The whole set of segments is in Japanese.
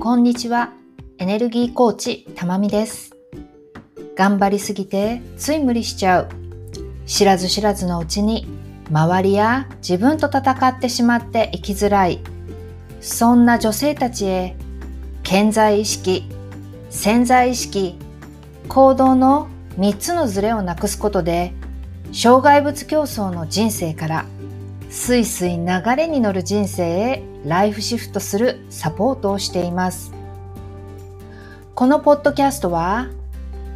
こんにちは。エネルギーコーチ、たまみです。頑張りすぎてつい無理しちゃう。知らず知らずのうちに周りや自分と戦ってしまって生きづらい。そんな女性たちへ健在意識、潜在意識、行動の3つのズレをなくすことで障害物競争の人生からスイスイ流れに乗る人生へライフシフトするサポートをしています。このポッドキャストは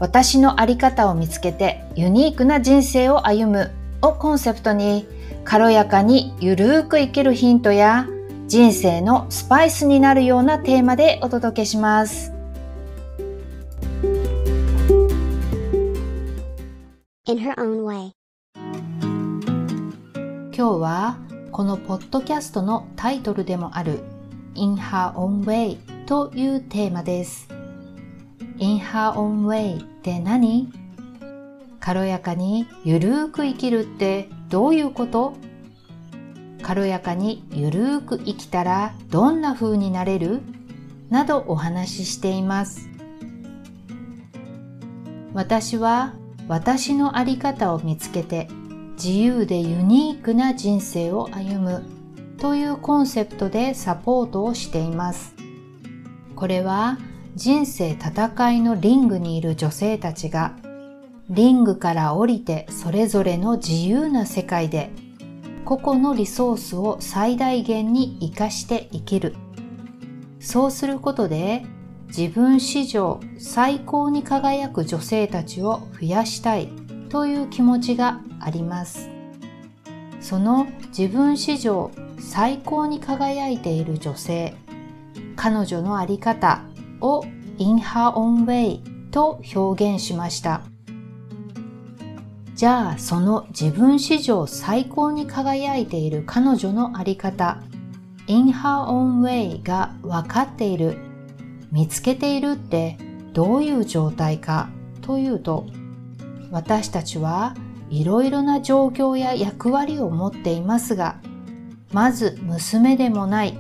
私のあり方を見つけてユニークな人生を歩むをコンセプトに軽やかにゆるーく生きるヒントや人生のスパイスになるようなテーマでお届けします。in her own way. 今日はこのポッドキャストのタイトルでもある In Her Own Way というテーマです。In Her Own Way って何？軽やかにゆるーく生きるってどういうこと？軽やかにゆるーく生きたらどんな風になれる？などお話ししています。私は私のあり方を見つけて自由でユニークな人生を歩むというコンセプトでサポートをしています。これは人生戦いのリングにいる女性たちがリングから降りてそれぞれの自由な世界で個々のリソースを最大限に活かして生きる。そうすることで自分史上最高に輝く女性たちを増やしたいという気持ちがあります。その自分史上最高に輝いている女性、彼女のあり方を in her own way と表現しました。じゃあその自分史上最高に輝いている彼女のあり方 in her own way が分かっている見つけているってどういう状態かというと私たちはいろいろな状況や役割を持っていますがまず娘でもない。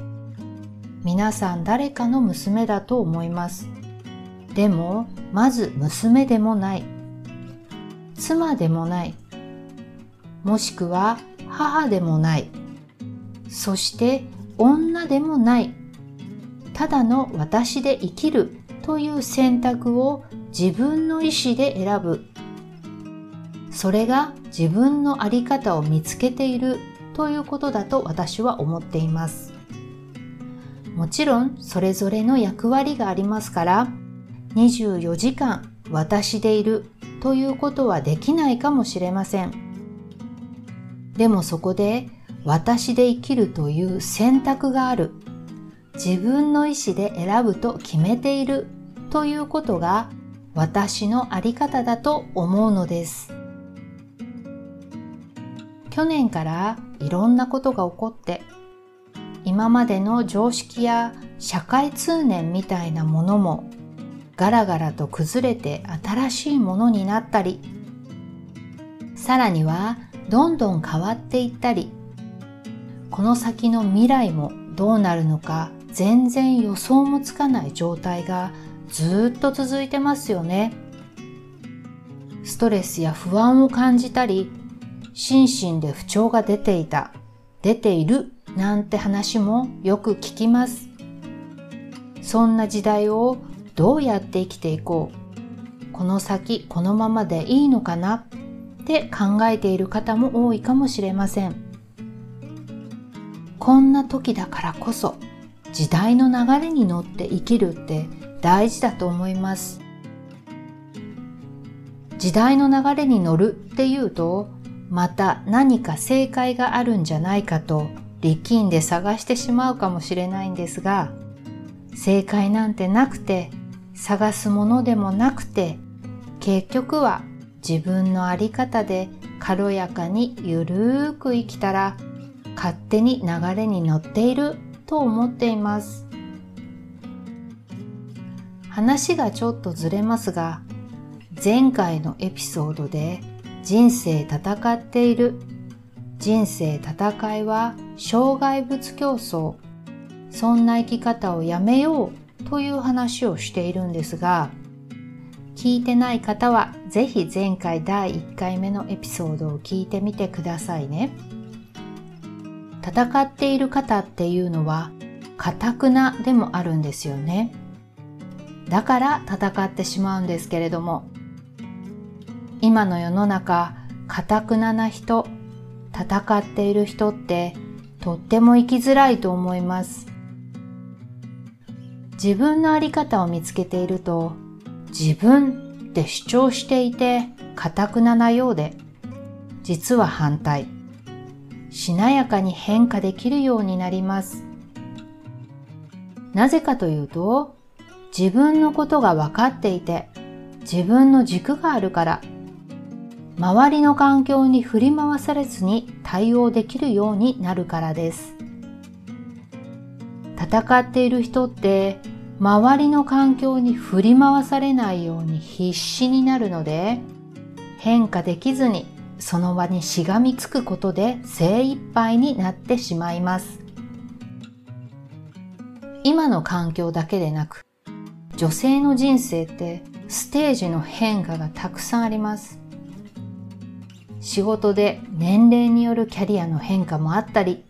皆さん誰かの娘だと思います。でもまず娘でもない。妻でもない。もしくは母でもない。そして女でもない。ただの私で生きるという選択を自分の意思で選ぶ。それが自分の在り方を見つけているということだと私は思っています。もちろんそれぞれの役割がありますから24時間私でいるということはできないかもしれません。でもそこで私で生きるという選択がある。自分の意思で選ぶと決めているということが私のあり方だと思うのです。去年からいろんなことが起こって今までの常識や社会通念みたいなものもガラガラと崩れて新しいものになったりさらにはどんどん変わっていったりこの先の未来もどうなるのか全然予想もつかない状態がずっと続いてますよね。ストレスや不安を感じたり、心身で不調が出ていた、出ているなんて話もよく聞きます。そんな時代をどうやって生きていこう、この先このままでいいのかな？って考えている方も多いかもしれません。こんな時だからこそ時代の流れに乗って生きるって大事だと思います時代の流れに乗るっていうとまた何か正解があるんじゃないかと力んで探してしまうかもしれないんですが正解なんてなくて探すものでもなくて結局は自分のあり方で軽やかにゆるーく生きたら勝手に流れに乗っていると思っています。話がちょっとずれますが前回のエピソードで人生戦っている人生戦いは障害物競争そんな生き方をやめようという話をしているんですが、聞いてない方はぜひ前回第1回目のエピソードを聞いてみてくださいね。戦っている方っていうのは、かたくなでもあるんですよね。だから戦ってしまうんですけれども、今の世の中、かたくなな人、戦っている人ってとっても生きづらいと思います。自分のあり方を見つけていると、自分って主張していて、かたくななようで、実は反対。しなやかに変化できるようになります。なぜかというと、自分のことが分かっていて、自分の軸があるから、周りの環境に振り回されずに対応できるようになるからです。戦っている人って周りの環境に振り回されないように必死になるので変化できずにその場にしがみつくことで精一杯になってしまいます。今の環境だけでなく女性の人生ってステージの変化がたくさんあります。仕事で年齢によるキャリアの変化もあったり、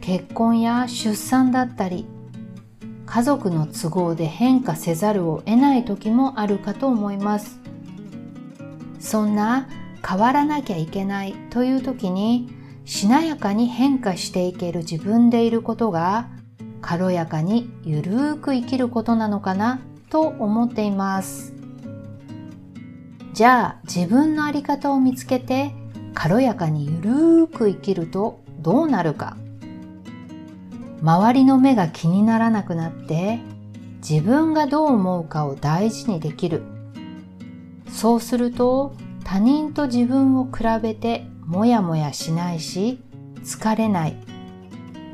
結婚や出産だったり、家族の都合で変化せざるを得ない時もあるかと思います。そんな変わらなきゃいけないという時にしなやかに変化していける自分でいることが軽やかにゆるーく生きることなのかなと思っています。じゃあ自分のあり方を見つけて軽やかにゆるーく生きるとどうなるか。周りの目が気にならなくなって自分がどう思うかを大事にできる。そうすると他人と自分を比べてもやもやしないし疲れない。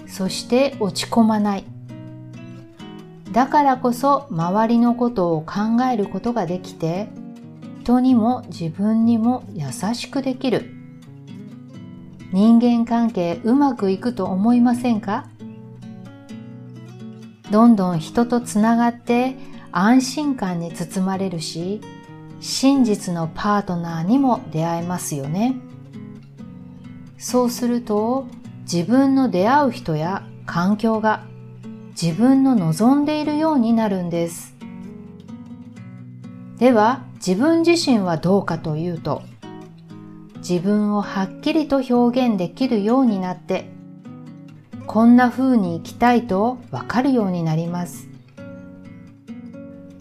そして落ち込まない。だからこそ周りのことを考えることができて人にも自分にも優しくできる。人間関係うまくいくと思いませんか？どんどん人とつながって安心感に包まれるし真実のパートナーにも出会えますよね。そうすると自分の出会う人や環境が自分の望んでいるようになるんです。では自分自身はどうかというと自分をはっきりと表現できるようになってこんな風に生きたいとわかるようになります。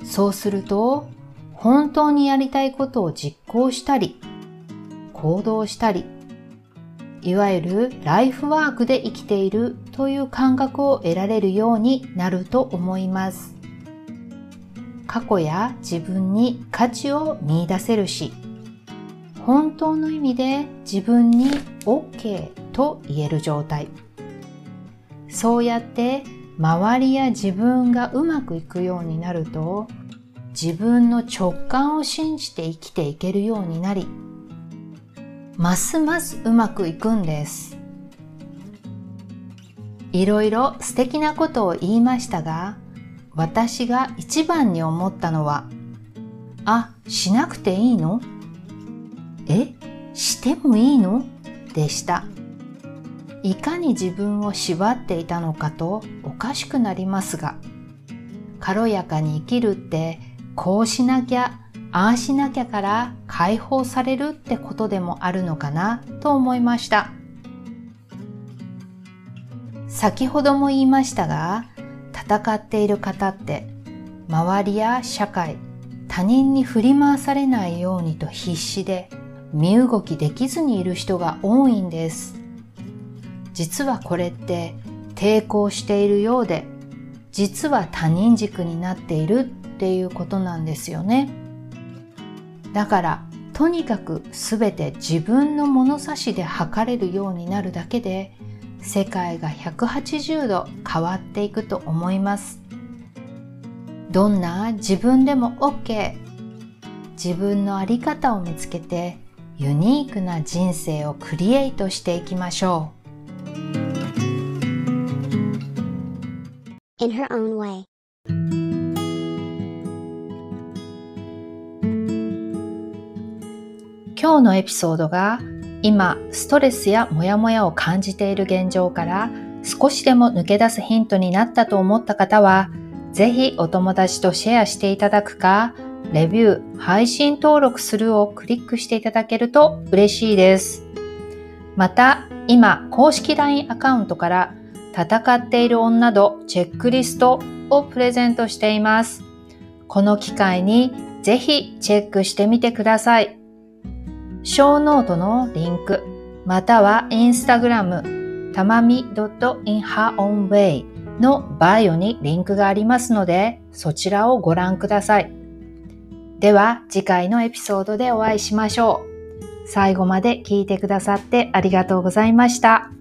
そうすると本当にやりたいことを実行したり行動したりいわゆるライフワークで生きているという感覚を得られるようになると思います。過去や自分に価値を見出せるし、本当の意味で自分に OK と言える状態。そうやって周りや自分がうまくいくようになると、自分の直感を信じて生きていけるようになり、ますますうまくいくんです。いろいろ素敵なことを言いましたが、私が一番に思ったのは、あ、しなくていいのえ、してもいいの？でした。いかに自分を縛っていたのかとおかしくなりますが、軽やかに生きるってこうしなきゃああしなきゃから解放されるってことでもあるのかなと思いました。先ほども言いましたが、戦っている方って周りや社会、他人に振り回されないようにと必死で身動きできずにいる人が多いんです。実はこれって抵抗しているようで、実は他人軸になっているっていうことなんですよね。だからとにかく全て自分の物差しで測れるようになるだけで世界が180度変わっていくと思います。どんな自分でも OK 自分の在り方を見つけてユニークな人生をクリエイトしていきましょう。In her own way. 今日のエピソードが今ストレスやモヤモヤを感じている現状から少しでも抜け出すヒントになったと思った方はぜひお友達とシェアしていただくかレビュー、配信登録するをクリックしていただけると嬉しいです。また、今、公式 LINE アカウントから戦っている女度チェックリストをプレゼントしています。この機会にぜひチェックしてみてください。ショーノートのリンク、またはインスタグラム、たまみ .inherownway のバイオにリンクがありますので、そちらをご覧ください。では次回のエピソードでお会いしましょう。最後まで聞いてくださってありがとうございました。